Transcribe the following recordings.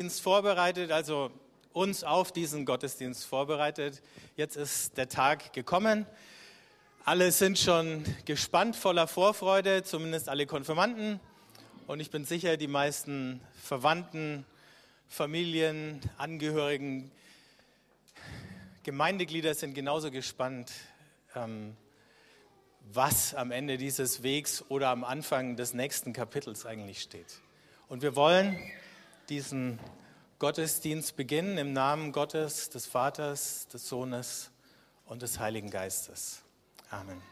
Gottesdienst vorbereitet, also uns auf diesen Gottesdienst vorbereitet. Jetzt ist der Tag gekommen. Alle sind schon gespannt, voller Vorfreude, zumindest alle Konfirmanden. Und ich bin sicher, die meisten Verwandten, Familien, Angehörigen, Gemeindeglieder sind genauso gespannt, ähm, was am Ende dieses Wegs oder am Anfang des nächsten Kapitels eigentlich steht. Und wir wollen diesen Gottesdienst beginnen im Namen Gottes, des Vaters, des Sohnes und des Heiligen Geistes. Amen.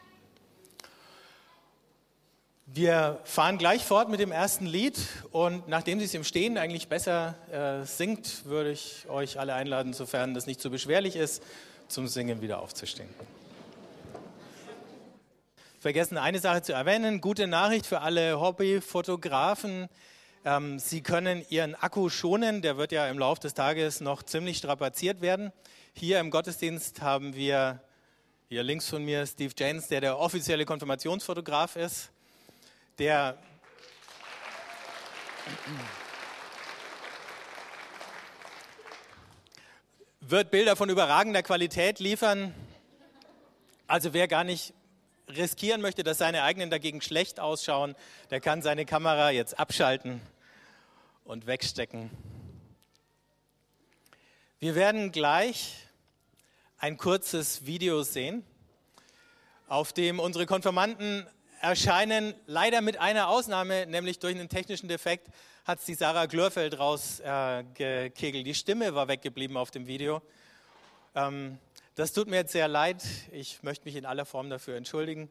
Wir fahren gleich fort mit dem ersten Lied und nachdem Sie es im Stehen eigentlich besser äh, singt, würde ich euch alle einladen, sofern das nicht zu so beschwerlich ist, zum Singen wieder aufzustehen. Vergessen eine Sache zu erwähnen, gute Nachricht für alle Hobbyfotografen. Ähm, Sie können Ihren Akku schonen, der wird ja im Laufe des Tages noch ziemlich strapaziert werden. Hier im Gottesdienst haben wir hier links von mir Steve James, der der offizielle Konfirmationsfotograf ist, der wird Bilder von überragender Qualität liefern. Also wer gar nicht riskieren möchte, dass seine eigenen dagegen schlecht ausschauen, der kann seine Kamera jetzt abschalten und wegstecken. Wir werden gleich ein kurzes Video sehen, auf dem unsere Konfirmanden erscheinen, leider mit einer Ausnahme, nämlich durch einen technischen Defekt hat es die Sarah Glörfeld rausgekegelt. Äh, die Stimme war weggeblieben auf dem Video. Ähm, das tut mir jetzt sehr leid. Ich möchte mich in aller Form dafür entschuldigen.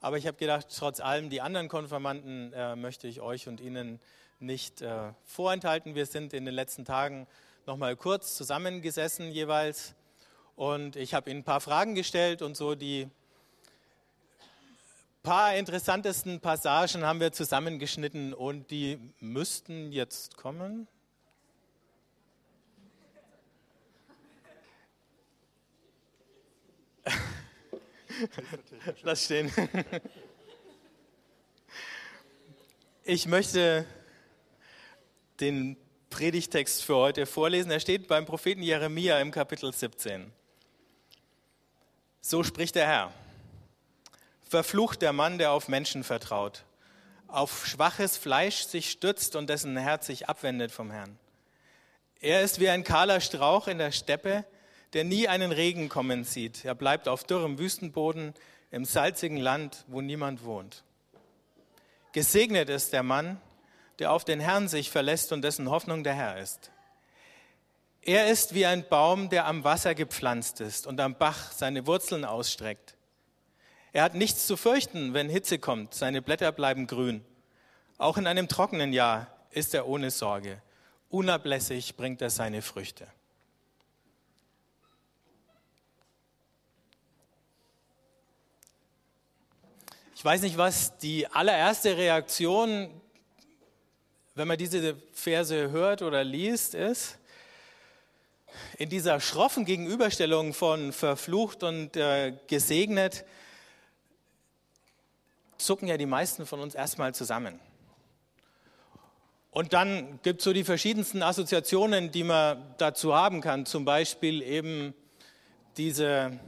Aber ich habe gedacht, trotz allem, die anderen Konfirmanden äh, möchte ich euch und Ihnen nicht äh, vorenthalten. Wir sind in den letzten Tagen noch mal kurz zusammengesessen jeweils und ich habe Ihnen ein paar Fragen gestellt und so die paar interessantesten Passagen haben wir zusammengeschnitten und die müssten jetzt kommen. Lass stehen. Ich möchte den Predigtext für heute vorlesen. Er steht beim Propheten Jeremia im Kapitel 17. So spricht der Herr. Verflucht der Mann, der auf Menschen vertraut, auf schwaches Fleisch sich stützt und dessen Herz sich abwendet vom Herrn. Er ist wie ein kahler Strauch in der Steppe, der nie einen Regen kommen sieht. Er bleibt auf dürrem Wüstenboden im salzigen Land, wo niemand wohnt. Gesegnet ist der Mann, der auf den Herrn sich verlässt und dessen Hoffnung der Herr ist. Er ist wie ein Baum, der am Wasser gepflanzt ist und am Bach seine Wurzeln ausstreckt. Er hat nichts zu fürchten, wenn Hitze kommt, seine Blätter bleiben grün. Auch in einem trockenen Jahr ist er ohne Sorge. Unablässig bringt er seine Früchte. Weiß nicht, was die allererste Reaktion, wenn man diese Verse hört oder liest, ist. In dieser schroffen Gegenüberstellung von verflucht und äh, gesegnet zucken ja die meisten von uns erstmal zusammen. Und dann gibt es so die verschiedensten Assoziationen, die man dazu haben kann. Zum Beispiel eben diese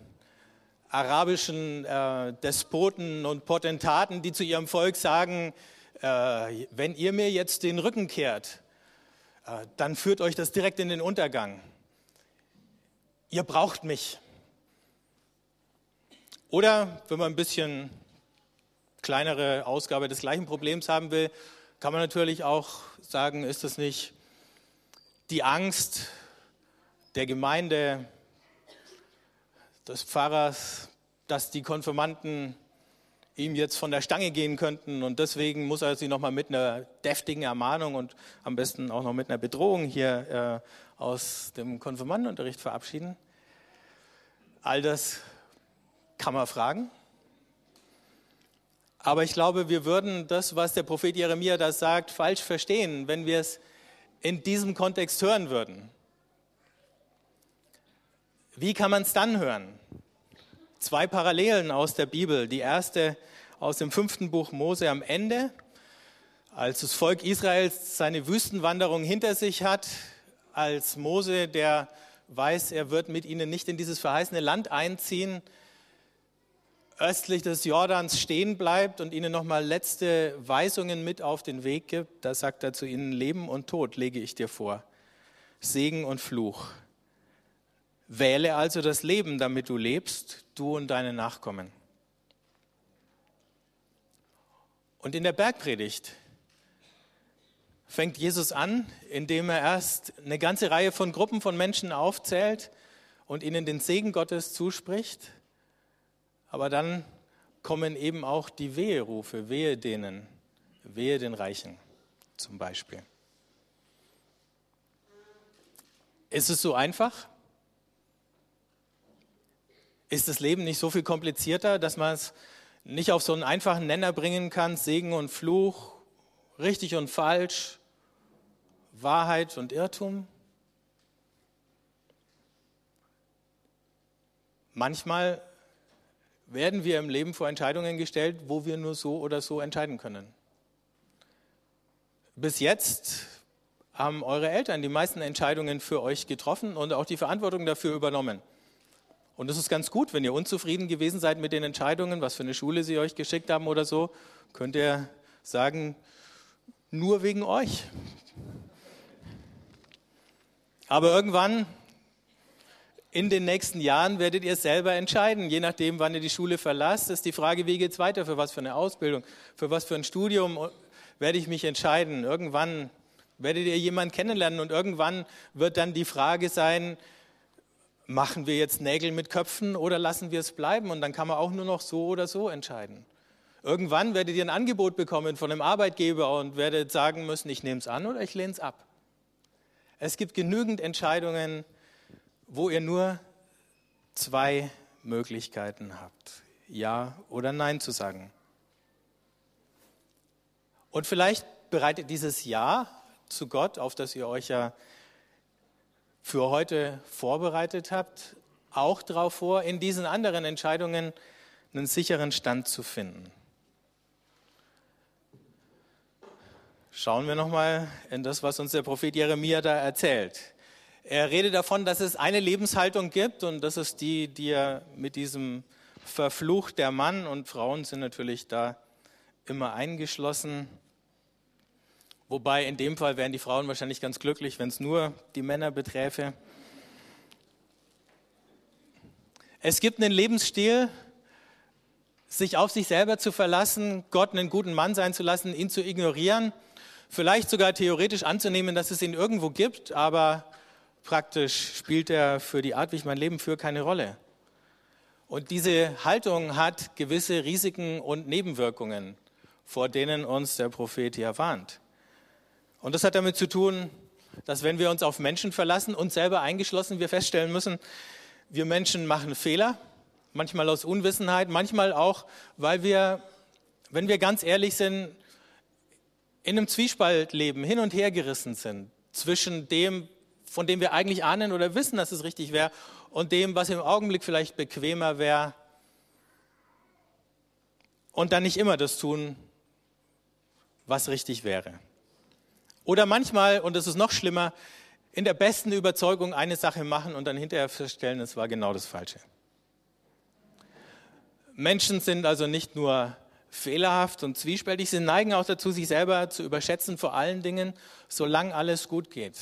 arabischen äh, Despoten und Potentaten, die zu ihrem Volk sagen, äh, wenn ihr mir jetzt den Rücken kehrt, äh, dann führt euch das direkt in den Untergang. Ihr braucht mich. Oder wenn man ein bisschen kleinere Ausgabe des gleichen Problems haben will, kann man natürlich auch sagen, ist das nicht die Angst der Gemeinde, des Pfarrers, dass die Konfirmanden ihm jetzt von der Stange gehen könnten und deswegen muss er sich nochmal mit einer deftigen Ermahnung und am besten auch noch mit einer Bedrohung hier äh, aus dem Konfirmandenunterricht verabschieden. All das kann man fragen. Aber ich glaube, wir würden das, was der Prophet Jeremia da sagt, falsch verstehen, wenn wir es in diesem Kontext hören würden. Wie kann man es dann hören? Zwei Parallelen aus der Bibel. Die erste aus dem fünften Buch Mose am Ende, als das Volk Israels seine Wüstenwanderung hinter sich hat, als Mose, der weiß, er wird mit ihnen nicht in dieses verheißene Land einziehen, östlich des Jordans stehen bleibt und ihnen nochmal letzte Weisungen mit auf den Weg gibt, da sagt er zu ihnen, Leben und Tod lege ich dir vor, Segen und Fluch. Wähle also das Leben, damit du lebst, du und deine Nachkommen. Und in der Bergpredigt fängt Jesus an, indem er erst eine ganze Reihe von Gruppen von Menschen aufzählt und ihnen den Segen Gottes zuspricht. Aber dann kommen eben auch die Weherufe, wehe denen, wehe den Reichen zum Beispiel. Ist es so einfach? Ist das Leben nicht so viel komplizierter, dass man es nicht auf so einen einfachen Nenner bringen kann, Segen und Fluch, richtig und falsch, Wahrheit und Irrtum? Manchmal werden wir im Leben vor Entscheidungen gestellt, wo wir nur so oder so entscheiden können. Bis jetzt haben eure Eltern die meisten Entscheidungen für euch getroffen und auch die Verantwortung dafür übernommen. Und es ist ganz gut, wenn ihr unzufrieden gewesen seid mit den Entscheidungen, was für eine Schule sie euch geschickt haben oder so, könnt ihr sagen, nur wegen euch. Aber irgendwann in den nächsten Jahren werdet ihr selber entscheiden, je nachdem, wann ihr die Schule verlasst, ist die Frage, wie geht es weiter, für was für eine Ausbildung, für was für ein Studium werde ich mich entscheiden. Irgendwann werdet ihr jemanden kennenlernen und irgendwann wird dann die Frage sein, machen wir jetzt Nägel mit Köpfen oder lassen wir es bleiben? Und dann kann man auch nur noch so oder so entscheiden. Irgendwann werdet ihr ein Angebot bekommen von einem Arbeitgeber und werdet sagen müssen, ich nehme es an oder ich lehne es ab. Es gibt genügend Entscheidungen, wo ihr nur zwei Möglichkeiten habt, Ja oder Nein zu sagen. Und vielleicht bereitet dieses Ja zu Gott, auf das ihr euch ja für heute vorbereitet habt, auch darauf vor, in diesen anderen Entscheidungen einen sicheren Stand zu finden. Schauen wir nochmal in das, was uns der Prophet Jeremia da erzählt. Er redet davon, dass es eine Lebenshaltung gibt und das ist die, die er mit diesem Verfluch der Mann und Frauen sind natürlich da immer eingeschlossen Wobei in dem Fall wären die Frauen wahrscheinlich ganz glücklich, wenn es nur die Männer beträfe. Es gibt einen Lebensstil, sich auf sich selber zu verlassen, Gott einen guten Mann sein zu lassen, ihn zu ignorieren, vielleicht sogar theoretisch anzunehmen, dass es ihn irgendwo gibt, aber praktisch spielt er für die Art, wie ich mein Leben führe, keine Rolle. Und diese Haltung hat gewisse Risiken und Nebenwirkungen, vor denen uns der Prophet hier warnt. Und das hat damit zu tun, dass wenn wir uns auf Menschen verlassen, uns selber eingeschlossen, wir feststellen müssen, wir Menschen machen Fehler, manchmal aus Unwissenheit, manchmal auch, weil wir, wenn wir ganz ehrlich sind, in einem Zwiespalt leben, hin und her gerissen sind zwischen dem, von dem wir eigentlich ahnen oder wissen, dass es richtig wäre, und dem, was im Augenblick vielleicht bequemer wäre, und dann nicht immer das tun, was richtig wäre. Oder manchmal, und das ist noch schlimmer, in der besten Überzeugung eine Sache machen und dann hinterher feststellen, es war genau das Falsche. Menschen sind also nicht nur fehlerhaft und zwiespältig, sie neigen auch dazu, sich selber zu überschätzen, vor allen Dingen, solange alles gut geht.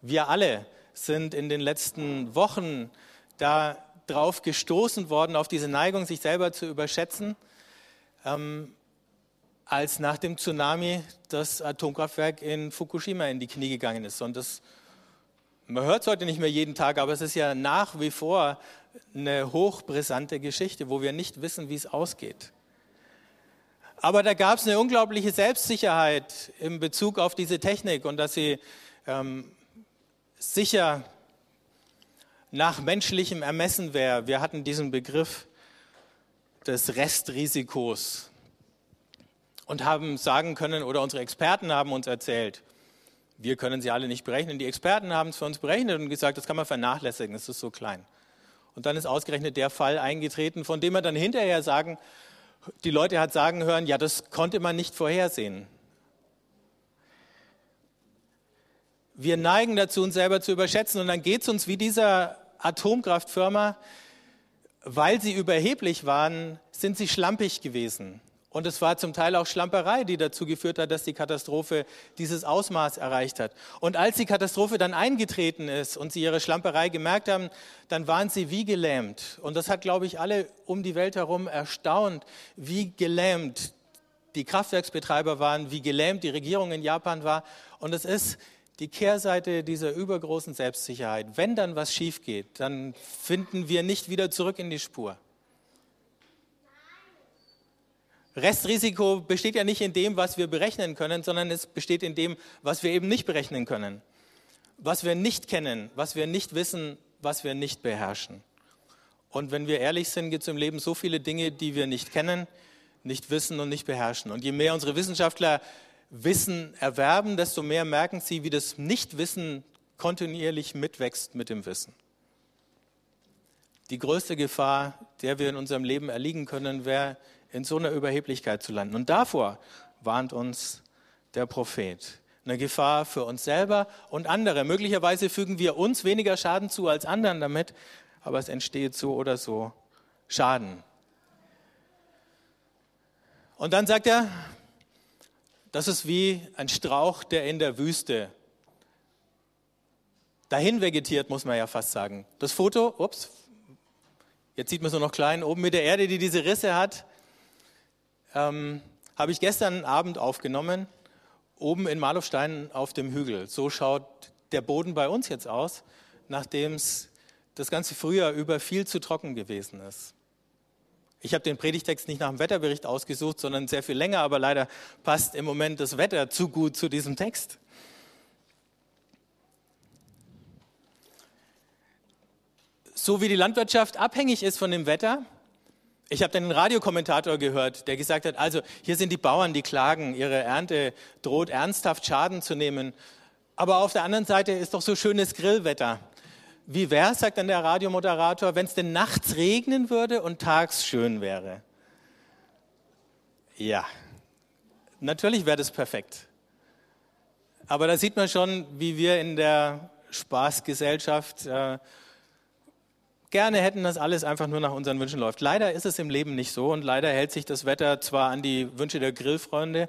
Wir alle sind in den letzten Wochen da drauf gestoßen worden, auf diese Neigung, sich selber zu überschätzen. Ähm, als nach dem Tsunami das Atomkraftwerk in Fukushima in die Knie gegangen ist. Und das, man hört es heute nicht mehr jeden Tag, aber es ist ja nach wie vor eine hochbrisante Geschichte, wo wir nicht wissen, wie es ausgeht. Aber da gab es eine unglaubliche Selbstsicherheit in Bezug auf diese Technik und dass sie ähm, sicher nach menschlichem Ermessen wäre. Wir hatten diesen Begriff des Restrisikos und haben sagen können, oder unsere Experten haben uns erzählt, wir können sie alle nicht berechnen. Die Experten haben es für uns berechnet und gesagt, das kann man vernachlässigen, das ist so klein. Und dann ist ausgerechnet der Fall eingetreten, von dem wir dann hinterher sagen, die Leute hat sagen hören, ja, das konnte man nicht vorhersehen. Wir neigen dazu, uns selber zu überschätzen und dann geht es uns wie dieser Atomkraftfirma, weil sie überheblich waren, sind sie schlampig gewesen. Und es war zum Teil auch Schlamperei, die dazu geführt hat, dass die Katastrophe dieses Ausmaß erreicht hat. Und als die Katastrophe dann eingetreten ist und sie ihre Schlamperei gemerkt haben, dann waren sie wie gelähmt. Und das hat, glaube ich, alle um die Welt herum erstaunt, wie gelähmt die Kraftwerksbetreiber waren, wie gelähmt die Regierung in Japan war. Und es ist die Kehrseite dieser übergroßen Selbstsicherheit. Wenn dann was schief geht, dann finden wir nicht wieder zurück in die Spur. Restrisiko besteht ja nicht in dem, was wir berechnen können, sondern es besteht in dem, was wir eben nicht berechnen können. Was wir nicht kennen, was wir nicht wissen, was wir nicht beherrschen. Und wenn wir ehrlich sind, gibt es im Leben so viele Dinge, die wir nicht kennen, nicht wissen und nicht beherrschen. Und je mehr unsere Wissenschaftler Wissen erwerben, desto mehr merken sie, wie das Nichtwissen kontinuierlich mitwächst mit dem Wissen. Die größte Gefahr, der wir in unserem Leben erliegen können, wäre in so einer Überheblichkeit zu landen. Und davor warnt uns der Prophet. Eine Gefahr für uns selber und andere. Möglicherweise fügen wir uns weniger Schaden zu als anderen damit, aber es entsteht so oder so Schaden. Und dann sagt er, das ist wie ein Strauch, der in der Wüste dahin vegetiert, muss man ja fast sagen. Das Foto, ups, jetzt sieht man es nur noch klein, oben mit der Erde, die diese Risse hat, ähm, habe ich gestern Abend aufgenommen, oben in Malofstein auf dem Hügel. So schaut der Boden bei uns jetzt aus, nachdem es das ganze Frühjahr über viel zu trocken gewesen ist. Ich habe den Predigtext nicht nach dem Wetterbericht ausgesucht, sondern sehr viel länger, aber leider passt im Moment das Wetter zu gut zu diesem Text. So wie die Landwirtschaft abhängig ist von dem Wetter, ich habe einen Radiokommentator gehört, der gesagt hat, also hier sind die Bauern, die klagen, ihre Ernte droht ernsthaft Schaden zu nehmen. Aber auf der anderen Seite ist doch so schönes Grillwetter. Wie wäre sagt dann der Radiomoderator, wenn es denn nachts regnen würde und tags schön wäre? Ja, natürlich wäre das perfekt. Aber da sieht man schon, wie wir in der Spaßgesellschaft äh, gerne hätten, dass alles einfach nur nach unseren Wünschen läuft. Leider ist es im Leben nicht so und leider hält sich das Wetter zwar an die Wünsche der Grillfreunde,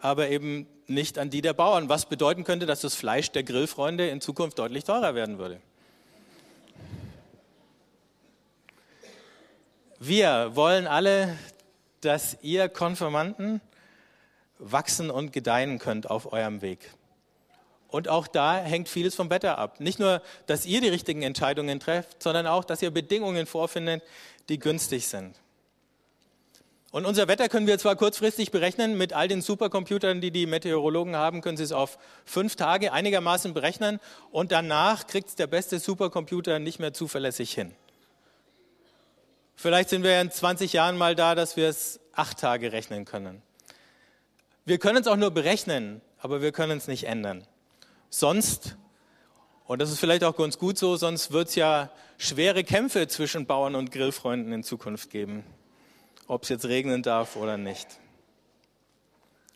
aber eben nicht an die der Bauern, was bedeuten könnte, dass das Fleisch der Grillfreunde in Zukunft deutlich teurer werden würde. Wir wollen alle, dass ihr Konfirmanden wachsen und gedeihen könnt auf eurem Weg. Und auch da hängt vieles vom Wetter ab. Nicht nur, dass ihr die richtigen Entscheidungen trefft, sondern auch, dass ihr Bedingungen vorfindet, die günstig sind. Und unser Wetter können wir zwar kurzfristig berechnen, mit all den Supercomputern, die die Meteorologen haben, können sie es auf fünf Tage einigermaßen berechnen und danach kriegt es der beste Supercomputer nicht mehr zuverlässig hin. Vielleicht sind wir in 20 Jahren mal da, dass wir es acht Tage rechnen können. Wir können es auch nur berechnen, aber wir können es nicht ändern. Sonst, und das ist vielleicht auch ganz gut so, sonst wird es ja schwere Kämpfe zwischen Bauern und Grillfreunden in Zukunft geben, ob es jetzt regnen darf oder nicht.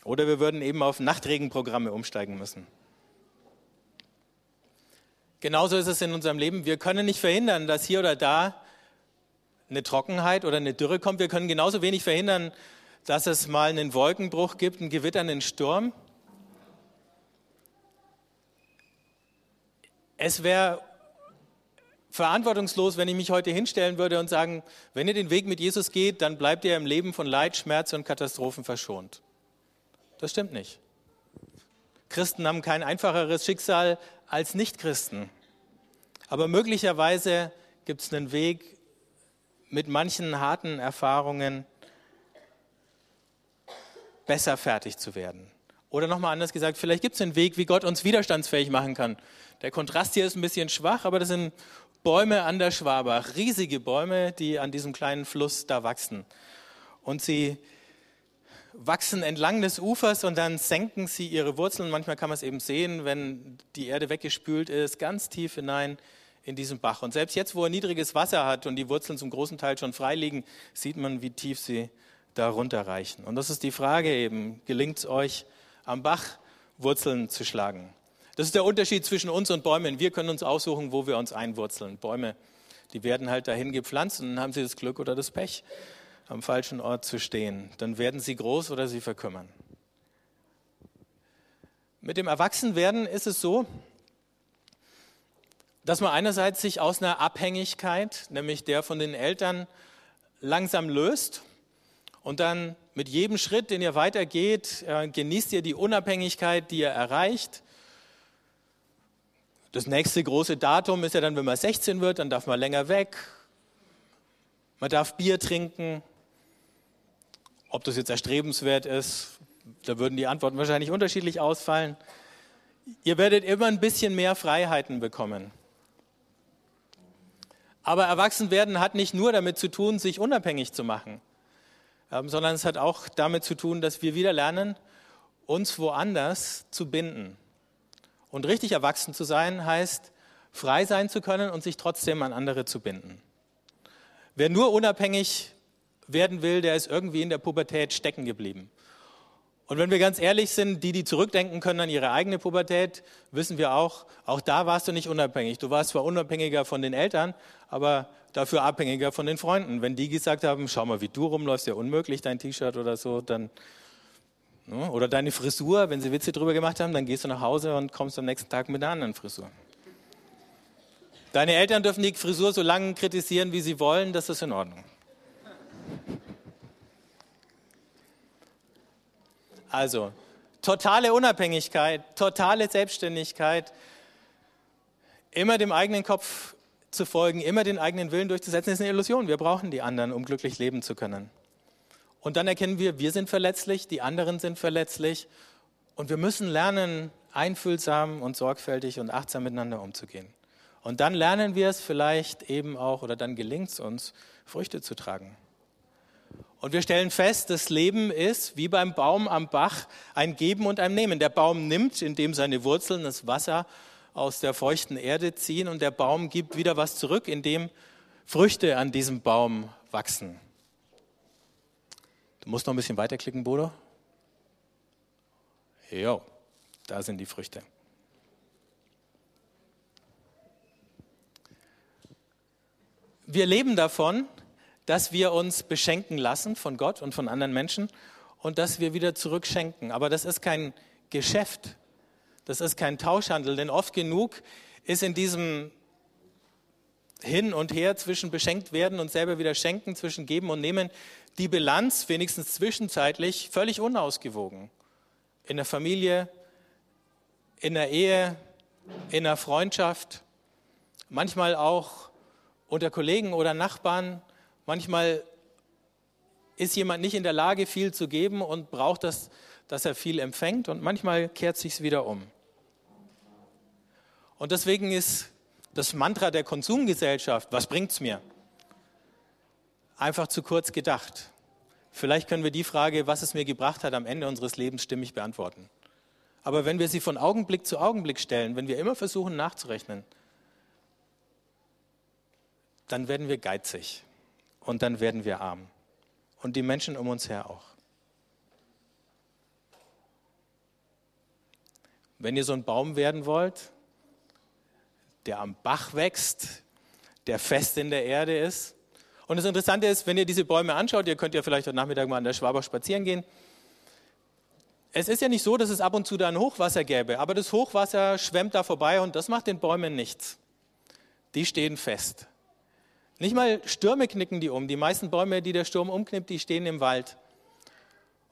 Oder wir würden eben auf Nachtregenprogramme umsteigen müssen. Genauso ist es in unserem Leben. Wir können nicht verhindern, dass hier oder da eine Trockenheit oder eine Dürre kommt. Wir können genauso wenig verhindern, dass es mal einen Wolkenbruch gibt, einen Gewitter, einen Sturm. Es wäre verantwortungslos, wenn ich mich heute hinstellen würde und sagen, wenn ihr den Weg mit Jesus geht, dann bleibt ihr im Leben von Leid, Schmerz und Katastrophen verschont. Das stimmt nicht. Christen haben kein einfacheres Schicksal als Nichtchristen. Aber möglicherweise gibt es einen Weg mit manchen harten Erfahrungen besser fertig zu werden. Oder nochmal anders gesagt, vielleicht gibt es einen Weg, wie Gott uns widerstandsfähig machen kann. Der Kontrast hier ist ein bisschen schwach, aber das sind Bäume an der Schwabach, riesige Bäume, die an diesem kleinen Fluss da wachsen. Und sie wachsen entlang des Ufers und dann senken sie ihre Wurzeln. Manchmal kann man es eben sehen, wenn die Erde weggespült ist, ganz tief hinein in diesen Bach. Und selbst jetzt, wo er niedriges Wasser hat und die Wurzeln zum großen Teil schon frei liegen, sieht man, wie tief sie da runterreichen. Und das ist die Frage eben, gelingt es euch, am Bach Wurzeln zu schlagen. Das ist der Unterschied zwischen uns und Bäumen. Wir können uns aussuchen, wo wir uns einwurzeln. Bäume, die werden halt dahin gepflanzt und dann haben sie das Glück oder das Pech, am falschen Ort zu stehen. Dann werden sie groß oder sie verkümmern. Mit dem Erwachsenwerden ist es so, dass man einerseits sich aus einer Abhängigkeit, nämlich der von den Eltern, langsam löst und dann mit jedem Schritt, den ihr weitergeht, äh, genießt ihr die Unabhängigkeit, die ihr erreicht. Das nächste große Datum ist ja dann, wenn man 16 wird, dann darf man länger weg. Man darf Bier trinken. Ob das jetzt erstrebenswert ist, da würden die Antworten wahrscheinlich unterschiedlich ausfallen. Ihr werdet immer ein bisschen mehr Freiheiten bekommen. Aber Erwachsenwerden hat nicht nur damit zu tun, sich unabhängig zu machen, ähm, sondern es hat auch damit zu tun, dass wir wieder lernen, uns woanders zu binden. Und richtig erwachsen zu sein heißt, frei sein zu können und sich trotzdem an andere zu binden. Wer nur unabhängig werden will, der ist irgendwie in der Pubertät stecken geblieben. Und wenn wir ganz ehrlich sind, die, die zurückdenken können an ihre eigene Pubertät, wissen wir auch, auch da warst du nicht unabhängig. Du warst zwar unabhängiger von den Eltern, aber dafür abhängiger von den Freunden. Wenn die gesagt haben, schau mal, wie du rumläufst, ja unmöglich, dein T-Shirt oder so, dann? Oder deine Frisur, wenn sie Witze drüber gemacht haben, dann gehst du nach Hause und kommst am nächsten Tag mit einer anderen Frisur. Deine Eltern dürfen die Frisur so lange kritisieren, wie sie wollen, das ist in Ordnung. Also, totale Unabhängigkeit, totale Selbstständigkeit, immer dem eigenen Kopf zu folgen, immer den eigenen Willen durchzusetzen, ist eine Illusion. Wir brauchen die anderen, um glücklich leben zu können. Und dann erkennen wir, wir sind verletzlich, die anderen sind verletzlich und wir müssen lernen, einfühlsam und sorgfältig und achtsam miteinander umzugehen. Und dann lernen wir es vielleicht eben auch, oder dann gelingt es uns, Früchte zu tragen. Und wir stellen fest, das Leben ist wie beim Baum am Bach ein Geben und ein Nehmen. Der Baum nimmt, indem seine Wurzeln das Wasser aus der feuchten Erde ziehen und der Baum gibt wieder was zurück, indem Früchte an diesem Baum wachsen. Du musst noch ein bisschen weiterklicken, Bodo. Jo, da sind die Früchte. Wir leben davon, dass wir uns beschenken lassen von Gott und von anderen Menschen und dass wir wieder zurückschenken. Aber das ist kein Geschäft, das ist kein Tauschhandel, denn oft genug ist in diesem Hin und Her zwischen beschenkt werden und selber wieder schenken, zwischen geben und nehmen, die Bilanz, wenigstens zwischenzeitlich, völlig unausgewogen. In der Familie, in der Ehe, in der Freundschaft, manchmal auch unter Kollegen oder Nachbarn Manchmal ist jemand nicht in der Lage, viel zu geben und braucht das, dass er viel empfängt und manchmal kehrt sich wieder um. Und deswegen ist das Mantra der Konsumgesellschaft, was bringt es mir? Einfach zu kurz gedacht. Vielleicht können wir die Frage, was es mir gebracht hat, am Ende unseres Lebens stimmig beantworten. Aber wenn wir sie von Augenblick zu Augenblick stellen, wenn wir immer versuchen nachzurechnen, dann werden wir geizig und dann werden wir arm. Und die Menschen um uns her auch. Wenn ihr so ein Baum werden wollt, der am Bach wächst, der fest in der Erde ist. Und das Interessante ist, wenn ihr diese Bäume anschaut, ihr könnt ja vielleicht heute Nachmittag mal an der Schwaber spazieren gehen. Es ist ja nicht so, dass es ab und zu da ein Hochwasser gäbe, aber das Hochwasser schwemmt da vorbei und das macht den Bäumen nichts. Die stehen fest. Nicht mal Stürme knicken die um. Die meisten Bäume, die der Sturm umknippt, die stehen im Wald.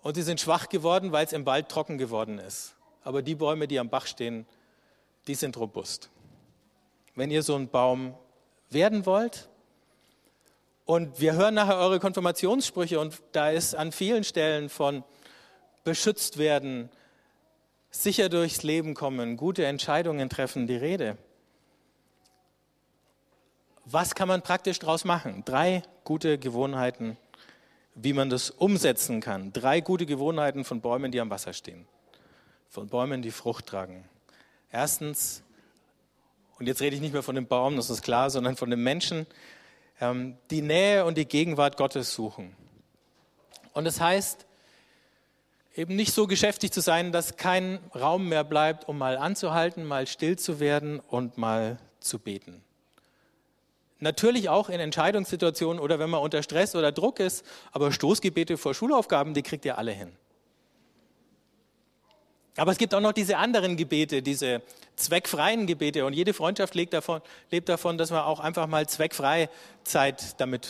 Und sie sind schwach geworden, weil es im Wald trocken geworden ist. Aber die Bäume, die am Bach stehen, die sind robust. Wenn ihr so ein Baum werden wollt, und wir hören nachher eure Konfirmationssprüche und da ist an vielen Stellen von beschützt werden, sicher durchs Leben kommen, gute Entscheidungen treffen die Rede. Was kann man praktisch daraus machen? Drei gute Gewohnheiten, wie man das umsetzen kann. Drei gute Gewohnheiten von Bäumen, die am Wasser stehen. Von Bäumen, die Frucht tragen. Erstens, und jetzt rede ich nicht mehr von dem Baum, das ist klar, sondern von den Menschen, ähm, die Nähe und die Gegenwart Gottes suchen. Und das heißt, eben nicht so geschäftig zu sein, dass kein Raum mehr bleibt, um mal anzuhalten, mal still zu werden und mal zu beten. Natürlich auch in Entscheidungssituationen oder wenn man unter Stress oder Druck ist, aber Stoßgebete vor Schulaufgaben, die kriegt ihr alle hin. Aber es gibt auch noch diese anderen Gebete, diese zweckfreien Gebete. Und jede Freundschaft lebt davon, lebt davon dass man auch einfach mal zweckfrei Zeit damit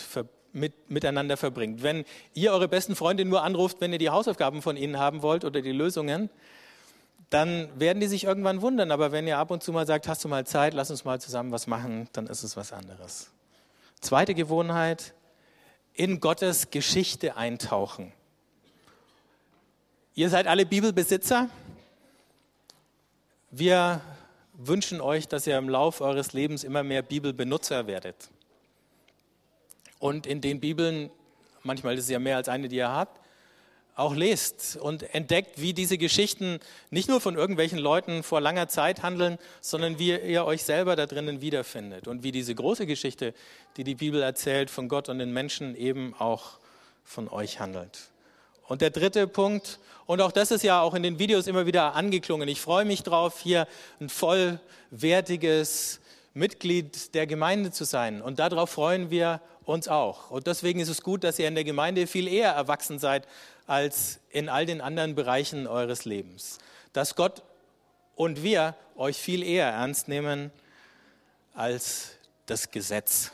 mit, miteinander verbringt. Wenn ihr eure besten Freunde nur anruft, wenn ihr die Hausaufgaben von ihnen haben wollt oder die Lösungen, dann werden die sich irgendwann wundern. Aber wenn ihr ab und zu mal sagt, hast du mal Zeit, lass uns mal zusammen was machen, dann ist es was anderes. Zweite Gewohnheit, in Gottes Geschichte eintauchen. Ihr seid alle Bibelbesitzer. Wir wünschen euch, dass ihr im Laufe eures Lebens immer mehr Bibelbenutzer werdet und in den Bibeln, manchmal ist es ja mehr als eine, die ihr habt, auch lest und entdeckt, wie diese Geschichten nicht nur von irgendwelchen Leuten vor langer Zeit handeln, sondern wie ihr euch selber da drinnen wiederfindet und wie diese große Geschichte, die die Bibel erzählt, von Gott und den Menschen eben auch von euch handelt. Und der dritte Punkt, und auch das ist ja auch in den Videos immer wieder angeklungen, ich freue mich drauf, hier ein vollwertiges Mitglied der Gemeinde zu sein. Und darauf freuen wir uns auch. Und deswegen ist es gut, dass ihr in der Gemeinde viel eher erwachsen seid als in all den anderen Bereichen eures Lebens. Dass Gott und wir euch viel eher ernst nehmen als das Gesetz.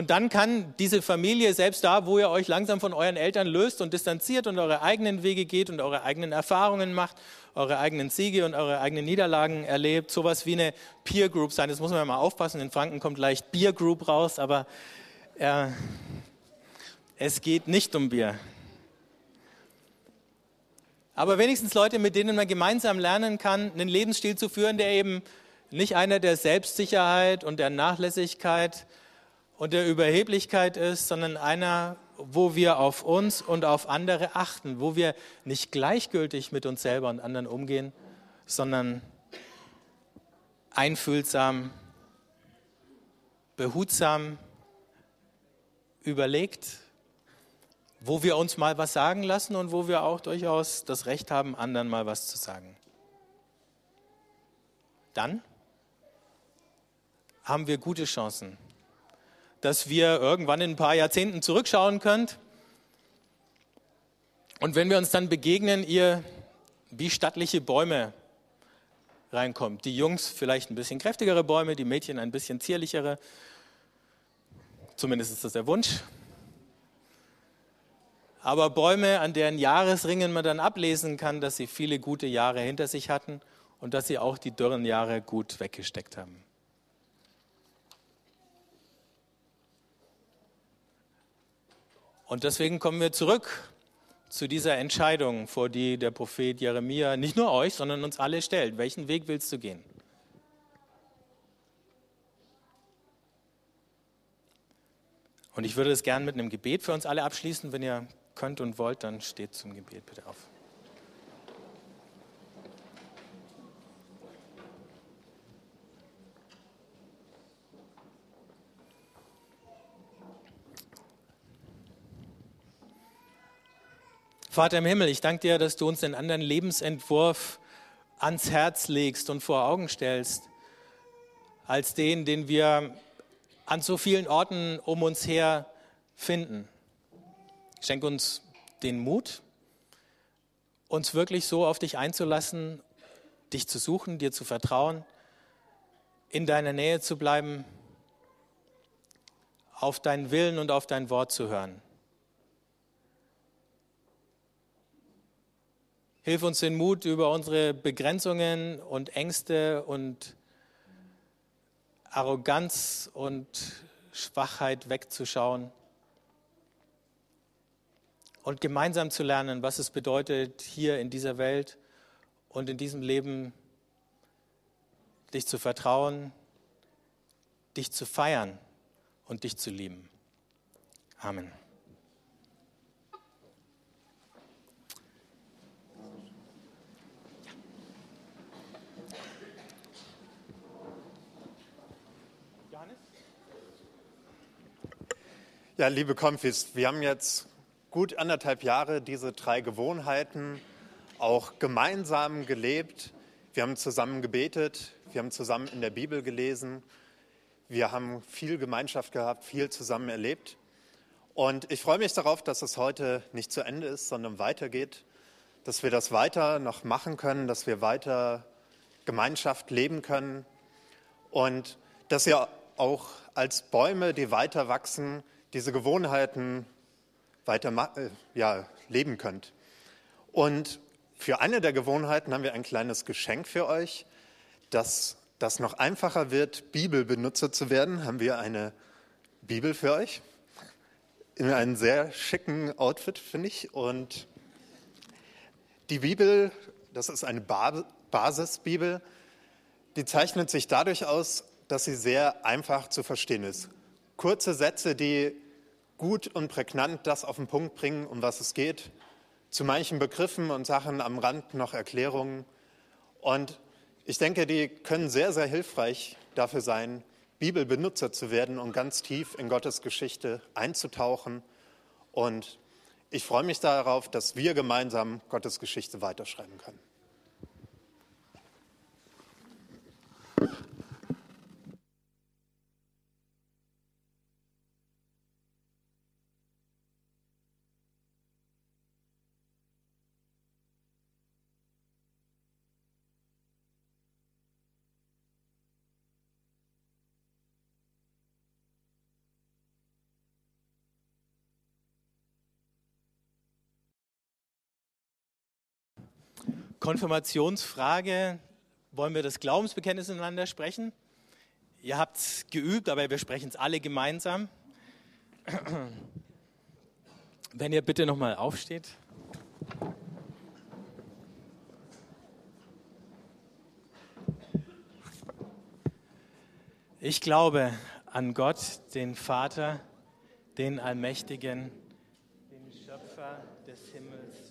Und dann kann diese Familie, selbst da, wo ihr euch langsam von euren Eltern löst und distanziert und eure eigenen Wege geht und eure eigenen Erfahrungen macht, eure eigenen Siege und eure eigenen Niederlagen erlebt, sowas wie eine Peer Group sein. Das muss man ja mal aufpassen. In Franken kommt leicht Beer Group raus, aber äh, es geht nicht um Bier. Aber wenigstens Leute, mit denen man gemeinsam lernen kann, einen Lebensstil zu führen, der eben nicht einer der Selbstsicherheit und der Nachlässigkeit und der Überheblichkeit ist, sondern einer, wo wir auf uns und auf andere achten, wo wir nicht gleichgültig mit uns selber und anderen umgehen, sondern einfühlsam, behutsam, überlegt, wo wir uns mal was sagen lassen und wo wir auch durchaus das Recht haben, anderen mal was zu sagen. Dann haben wir gute Chancen, dass wir irgendwann in ein paar Jahrzehnten zurückschauen könnt. Und wenn wir uns dann begegnen, ihr wie stattliche Bäume reinkommt. Die Jungs vielleicht ein bisschen kräftigere Bäume, die Mädchen ein bisschen zierlichere. Zumindest ist das der Wunsch. Aber Bäume, an deren Jahresringen man dann ablesen kann, dass sie viele gute Jahre hinter sich hatten und dass sie auch die dürren Jahre gut weggesteckt haben. Und deswegen kommen wir zurück zu dieser Entscheidung, vor die der Prophet Jeremia nicht nur euch, sondern uns alle stellt. Welchen Weg willst du gehen? Und ich würde es gern mit einem Gebet für uns alle abschließen. Wenn ihr könnt und wollt, dann steht zum Gebet bitte auf. Vater im Himmel, ich danke dir, dass du uns den anderen Lebensentwurf ans Herz legst und vor Augen stellst, als den, den wir an so vielen Orten um uns her finden. Schenk uns den Mut, uns wirklich so auf dich einzulassen, dich zu suchen, dir zu vertrauen, in deiner Nähe zu bleiben, auf deinen Willen und auf dein Wort zu hören. Hilf uns den Mut, über unsere Begrenzungen und Ängste und Arroganz und Schwachheit wegzuschauen und gemeinsam zu lernen, was es bedeutet, hier in dieser Welt und in diesem Leben dich zu vertrauen, dich zu feiern und dich zu lieben. Amen. Ja, liebe Konfis, wir haben jetzt gut anderthalb Jahre diese drei Gewohnheiten auch gemeinsam gelebt. Wir haben zusammen gebetet, wir haben zusammen in der Bibel gelesen, wir haben viel Gemeinschaft gehabt, viel zusammen erlebt. Und ich freue mich darauf, dass es heute nicht zu Ende ist, sondern weitergeht, dass wir das weiter noch machen können, dass wir weiter Gemeinschaft leben können und dass ihr auch als Bäume, die weiter wachsen, diese Gewohnheiten weiter äh, ja, leben könnt. Und für eine der Gewohnheiten haben wir ein kleines Geschenk für euch, dass das noch einfacher wird, Bibelbenutzer zu werden, haben wir eine Bibel für euch in einem sehr schicken Outfit, finde ich. Und die Bibel, das ist eine Basisbibel, die zeichnet sich dadurch aus, dass sie sehr einfach zu verstehen ist. Kurze Sätze, die gut und prägnant das auf den Punkt bringen, um was es geht. Zu manchen Begriffen und Sachen am Rand noch Erklärungen. Und ich denke, die können sehr, sehr hilfreich dafür sein, Bibelbenutzer zu werden und ganz tief in Gottes Geschichte einzutauchen. Und ich freue mich darauf, dass wir gemeinsam Gottes Geschichte weiterschreiben können. Konfirmationsfrage, wollen wir das Glaubensbekenntnis ineinander sprechen? Ihr habt es geübt, aber wir sprechen es alle gemeinsam. Wenn ihr bitte nochmal aufsteht. Ich glaube an Gott, den Vater, den Allmächtigen, den Schöpfer des Himmels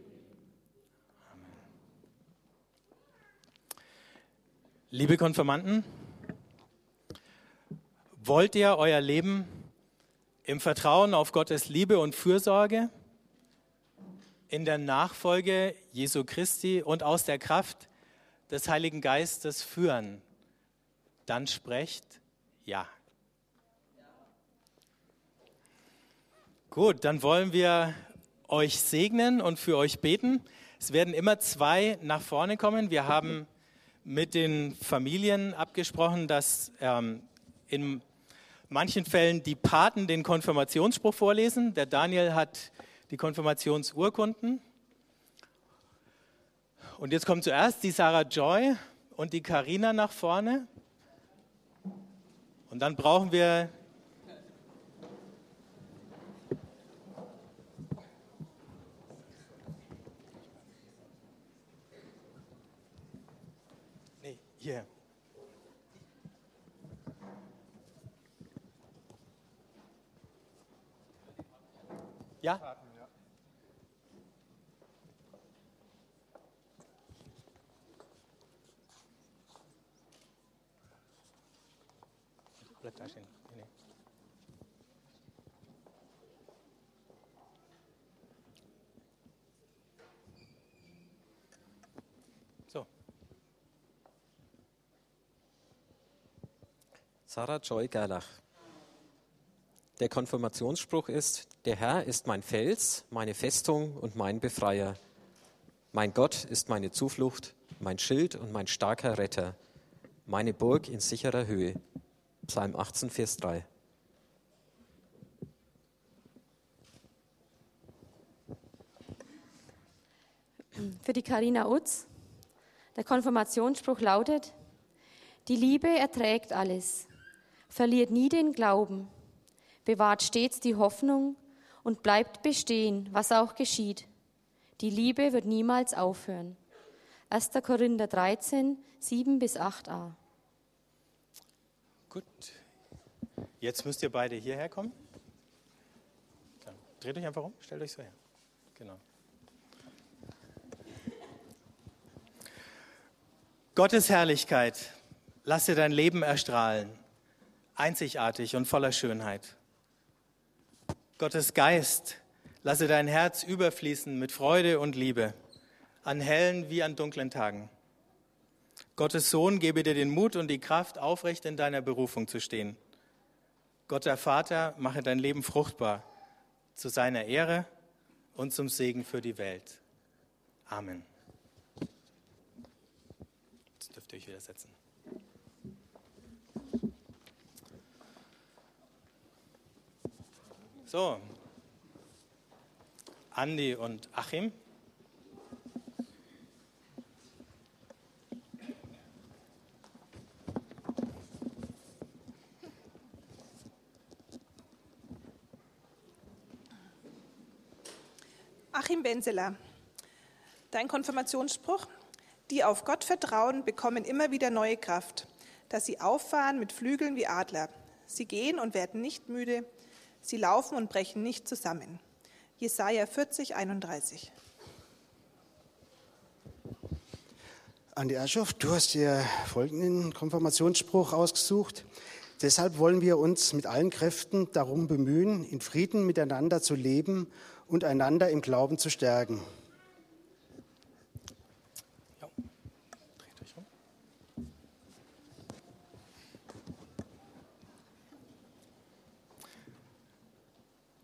Liebe Konfirmanden, wollt ihr euer Leben im Vertrauen auf Gottes Liebe und Fürsorge, in der Nachfolge Jesu Christi und aus der Kraft des Heiligen Geistes führen? Dann sprecht ja. Gut, dann wollen wir euch segnen und für euch beten. Es werden immer zwei nach vorne kommen. Wir haben mit den Familien abgesprochen, dass ähm, in manchen Fällen die Paten den Konfirmationsspruch vorlesen. Der Daniel hat die Konfirmationsurkunden. Und jetzt kommt zuerst die Sarah Joy und die Karina nach vorne. Und dann brauchen wir Hier. Ja? Sarah Joy Gerlach. Der Konfirmationsspruch ist, der Herr ist mein Fels, meine Festung und mein Befreier. Mein Gott ist meine Zuflucht, mein Schild und mein starker Retter, meine Burg in sicherer Höhe. Psalm 18, Vers 3. Für die Karina Utz. Der Konfirmationsspruch lautet, die Liebe erträgt alles, verliert nie den Glauben, bewahrt stets die Hoffnung und bleibt bestehen, was auch geschieht. Die Liebe wird niemals aufhören. 1. Korinther 13, 7 bis 8a. Gut. Jetzt müsst ihr beide hierher kommen. Dann dreht euch einfach um, stellt euch so her. Genau. Gottes Herrlichkeit, lasse dein Leben erstrahlen, einzigartig und voller Schönheit. Gottes Geist, lasse dein Herz überfließen mit Freude und Liebe, an hellen wie an dunklen Tagen. Gottes Sohn gebe dir den Mut und die Kraft, aufrecht in deiner Berufung zu stehen. Gott der Vater mache dein Leben fruchtbar, zu seiner Ehre und zum Segen für die Welt. Amen. Jetzt dürft ihr euch wieder setzen. So, Andi und Achim. Achim Benseler, dein Konfirmationsspruch, die auf Gott vertrauen, bekommen immer wieder neue Kraft, dass sie auffahren mit Flügeln wie Adler. Sie gehen und werden nicht müde, sie laufen und brechen nicht zusammen. Jesaja 40, 31. Andi Aschoff, du hast dir folgenden Konfirmationsspruch ausgesucht. Deshalb wollen wir uns mit allen Kräften darum bemühen, in Frieden miteinander zu leben und einander im Glauben zu stärken. Ja. Dreht euch um.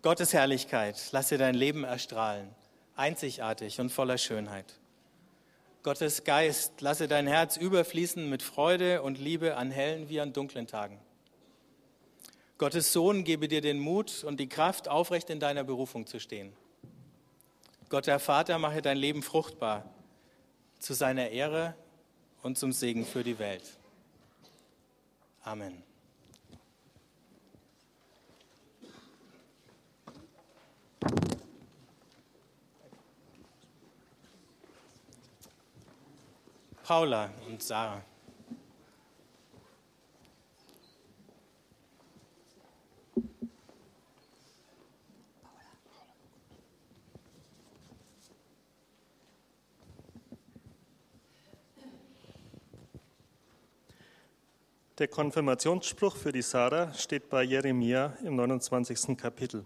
Gottes Herrlichkeit, lasse dein Leben erstrahlen, einzigartig und voller Schönheit. Gottes Geist, lasse dein Herz überfließen mit Freude und Liebe an hellen wie an dunklen Tagen. Gottes Sohn gebe dir den Mut und die Kraft, aufrecht in deiner Berufung zu stehen. Gott der Vater mache dein Leben fruchtbar, zu seiner Ehre und zum Segen für die Welt. Amen. Paula und Sarah. Der Konfirmationsspruch für die Sarah steht bei Jeremia im 29. Kapitel.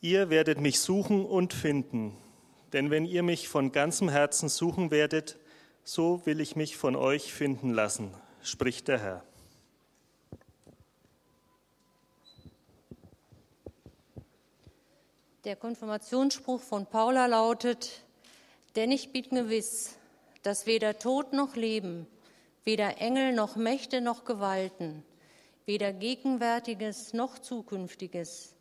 Ihr werdet mich suchen und finden, denn wenn ihr mich von ganzem Herzen suchen werdet, so will ich mich von euch finden lassen, spricht der Herr. Der Konfirmationsspruch von Paula lautet, denn ich bin gewiss, dass weder Tod noch Leben, weder Engel noch Mächte noch Gewalten, weder Gegenwärtiges noch Zukünftiges,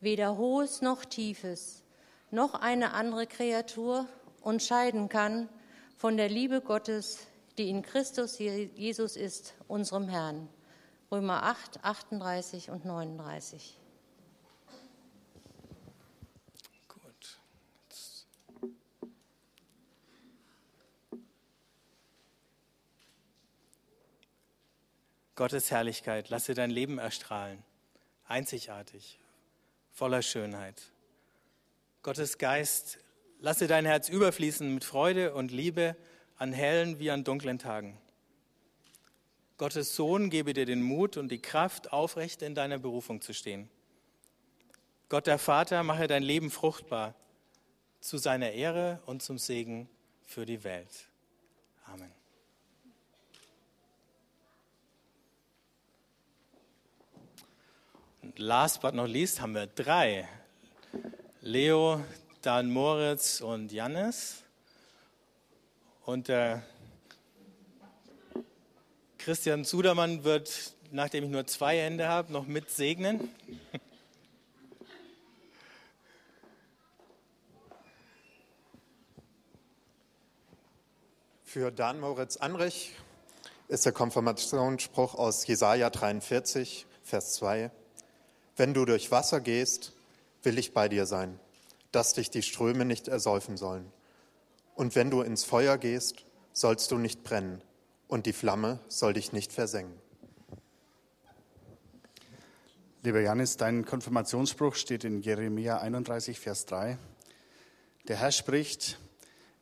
weder Hohes noch Tiefes, noch eine andere Kreatur unterscheiden kann von der Liebe Gottes, die in Christus Jesus ist, unserem Herrn. Römer 8, 38 und 39. Gut. Gottes Herrlichkeit, lasse dein Leben erstrahlen, einzigartig, voller Schönheit. Gottes Geist, lasse dein Herz überfließen mit Freude und Liebe an hellen wie an dunklen Tagen. Gottes Sohn gebe dir den Mut und die Kraft, aufrecht in deiner Berufung zu stehen. Gott der Vater mache dein Leben fruchtbar, zu seiner Ehre und zum Segen für die Welt. Amen. Und last but not least haben wir drei. Leo, Dan Moritz und Jannis. Und der Christian Sudermann wird, nachdem ich nur zwei Hände habe, noch mit segnen. Für Dan Moritz Anrich ist der Konfirmationsspruch aus Jesaja 43, Vers 2. Wenn du durch Wasser gehst, will ich bei dir sein, dass dich die Ströme nicht ersäufen sollen. Und wenn du ins Feuer gehst, sollst du nicht brennen, und die Flamme soll dich nicht versengen. Lieber Janis, dein Konfirmationsspruch steht in Jeremia 31, Vers 3. Der Herr spricht,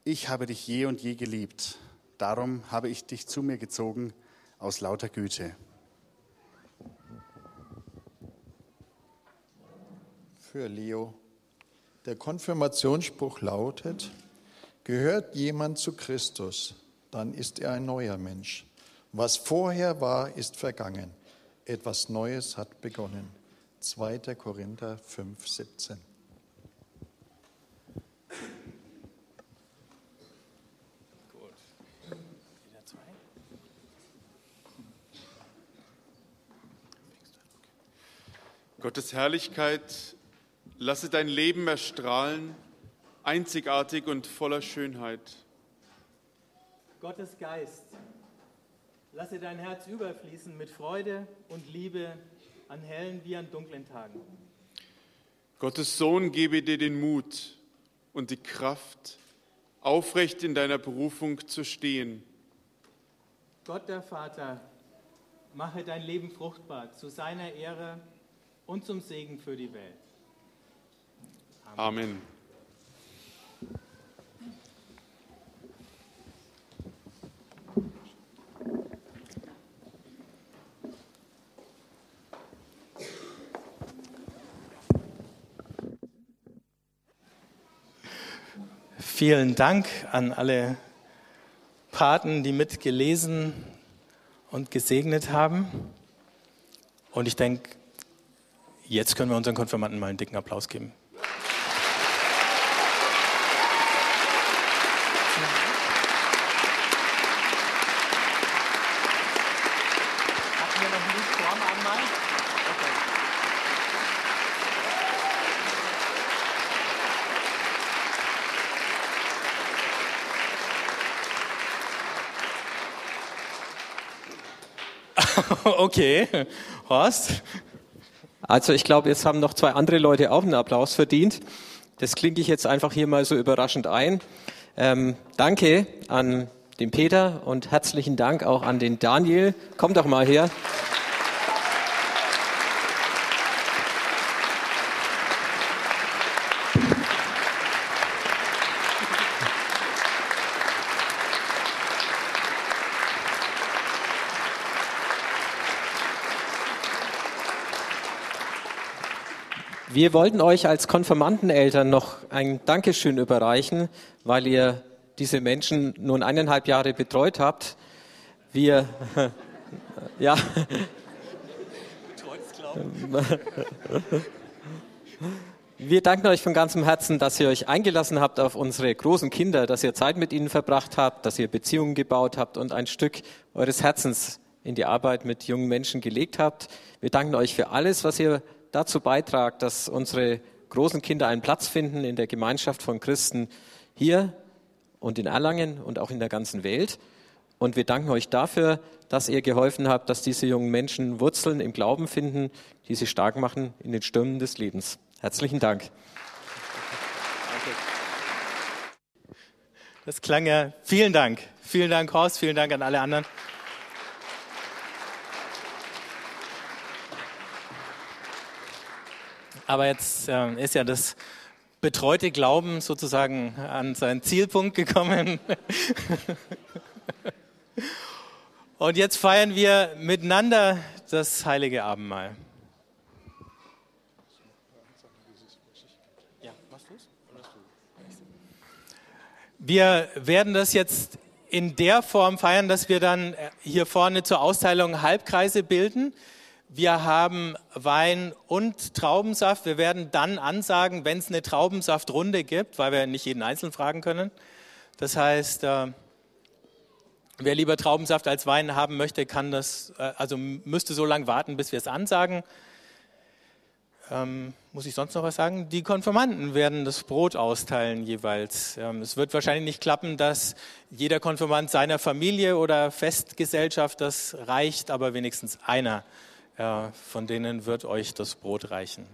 ich habe dich je und je geliebt, darum habe ich dich zu mir gezogen aus lauter Güte. Für Leo. Der Konfirmationsspruch lautet, gehört jemand zu Christus, dann ist er ein neuer Mensch. Was vorher war, ist vergangen. Etwas Neues hat begonnen. 2. Korinther 5, 17. Gottes Herrlichkeit, lasse dein Leben erstrahlen, einzigartig und voller Schönheit. Gottes Geist, lasse dein Herz überfließen mit Freude und Liebe an hellen wie an dunklen Tagen. Gottes Sohn, gebe dir den Mut und die Kraft, aufrecht in deiner Berufung zu stehen. Gott der Vater, mache dein Leben fruchtbar zu seiner Ehre und zum Segen für die Welt. Amen. Vielen Dank an alle Paten, die mitgelesen und gesegnet haben. Und ich denke, jetzt können wir unseren Konfirmanden mal einen dicken Applaus geben. Okay, Horst. Also ich glaube, jetzt haben noch zwei andere Leute auch einen Applaus verdient. Das klinge ich jetzt einfach hier mal so überraschend ein. Ähm, danke an den Peter und herzlichen Dank auch an den Daniel. Komm doch mal her. Wir wollten euch als Konfirmandeneltern noch ein Dankeschön überreichen, weil ihr diese Menschen nun eineinhalb Jahre betreut habt. Wir, ja. Wir danken euch von ganzem Herzen, dass ihr euch eingelassen habt auf unsere großen Kinder, dass ihr Zeit mit ihnen verbracht habt, dass ihr Beziehungen gebaut habt und ein Stück eures Herzens in die Arbeit mit jungen Menschen gelegt habt. Wir danken euch für alles, was ihr dazu beitragt, dass unsere großen Kinder einen Platz finden in der Gemeinschaft von Christen hier und in Erlangen und auch in der ganzen Welt. Und wir danken euch dafür, dass ihr geholfen habt, dass diese jungen Menschen Wurzeln im Glauben finden, die sie stark machen in den Stürmen des Lebens. Herzlichen Dank. Das klang ja. Vielen Dank. Vielen Dank, Horst. Vielen Dank an alle anderen. Aber jetzt äh, ist ja das betreute Glauben sozusagen an seinen Zielpunkt gekommen. Und jetzt feiern wir miteinander das heilige Abendmahl. Wir werden das jetzt in der Form feiern, dass wir dann hier vorne zur Austeilung Halbkreise bilden. Wir haben Wein und Traubensaft. Wir werden dann ansagen, wenn es eine Traubensaftrunde gibt, weil wir nicht jeden einzeln fragen können. Das heißt, äh, wer lieber Traubensaft als Wein haben möchte, kann das, äh, also müsste so lange warten, bis wir es ansagen. Ähm, muss ich sonst noch was sagen? Die Konfirmanden werden das Brot austeilen jeweils. Ähm, es wird wahrscheinlich nicht klappen, dass jeder Konfirmand seiner Familie oder Festgesellschaft das reicht, aber wenigstens einer von denen wird euch das Brot reichen.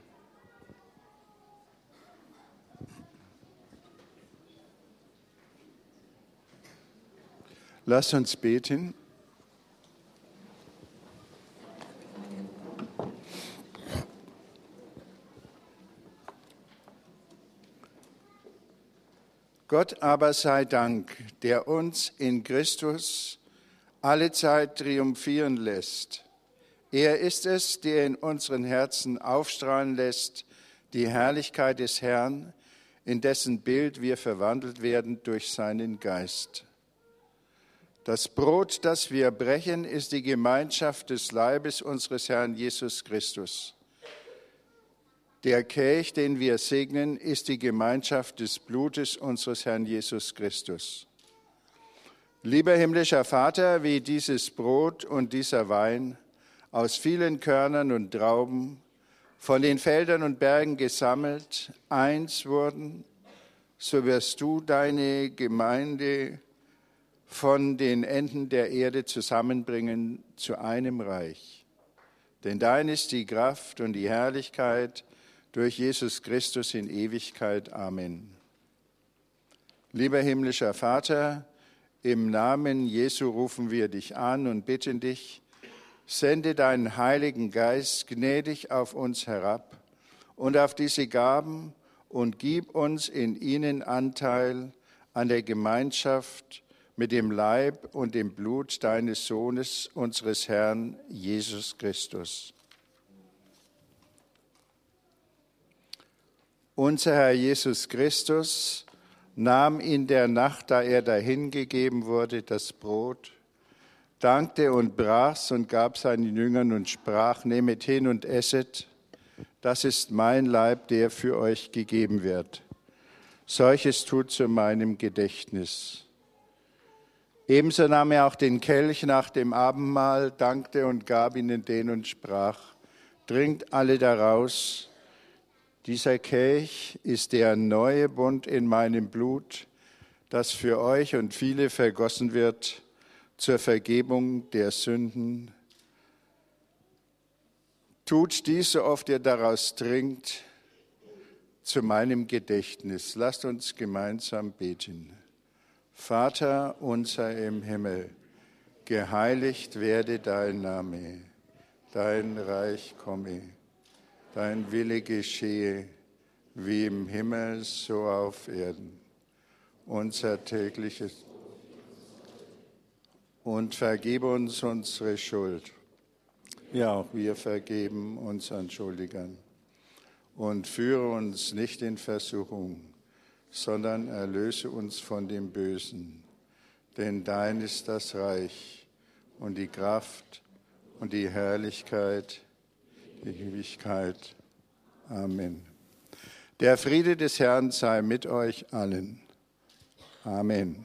Lass uns beten. Gott aber sei Dank, der uns in Christus alle Zeit triumphieren lässt er ist es, der in unseren Herzen aufstrahlen lässt die Herrlichkeit des Herrn, in dessen Bild wir verwandelt werden durch seinen Geist. Das Brot, das wir brechen, ist die Gemeinschaft des Leibes unseres Herrn Jesus Christus. Der Kelch, den wir segnen, ist die Gemeinschaft des Blutes unseres Herrn Jesus Christus. Lieber himmlischer Vater, wie dieses Brot und dieser Wein aus vielen Körnern und Trauben von den Feldern und Bergen gesammelt, eins wurden, so wirst du deine Gemeinde von den Enden der Erde zusammenbringen zu einem Reich. Denn dein ist die Kraft und die Herrlichkeit durch Jesus Christus in Ewigkeit. Amen. Lieber himmlischer Vater, im Namen Jesu rufen wir dich an und bitten dich, sende deinen Heiligen Geist gnädig auf uns herab und auf diese Gaben und gib uns in ihnen Anteil an der Gemeinschaft mit dem Leib und dem Blut deines Sohnes, unseres Herrn Jesus Christus. Unser Herr Jesus Christus nahm in der Nacht, da er dahingegeben wurde, das Brot dankte und brach's und gab seinen Jüngern und sprach, nehmet hin und esset, das ist mein Leib, der für euch gegeben wird. Solches tut zu meinem Gedächtnis. Ebenso nahm er auch den Kelch nach dem Abendmahl, dankte und gab ihnen den und sprach, trinkt alle daraus. Dieser Kelch ist der neue Bund in meinem Blut, das für euch und viele vergossen wird zur Vergebung der Sünden. Tut dies, so oft ihr daraus trinkt, zu meinem Gedächtnis. Lasst uns gemeinsam beten. Vater unser im Himmel, geheiligt werde dein Name, dein Reich komme, dein Wille geschehe, wie im Himmel so auf Erden. Unser tägliches und vergib uns unsere Schuld, wie auch wir vergeben unseren Schuldigern. Und führe uns nicht in Versuchung, sondern erlöse uns von dem Bösen. Denn dein ist das Reich und die Kraft und die Herrlichkeit, die Ewigkeit. Amen. Der Friede des Herrn sei mit euch allen. Amen.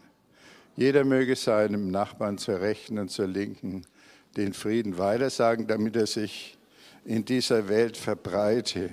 Jeder möge seinem Nachbarn zur Rechten und zur Linken den Frieden weitersagen, damit er sich in dieser Welt verbreite.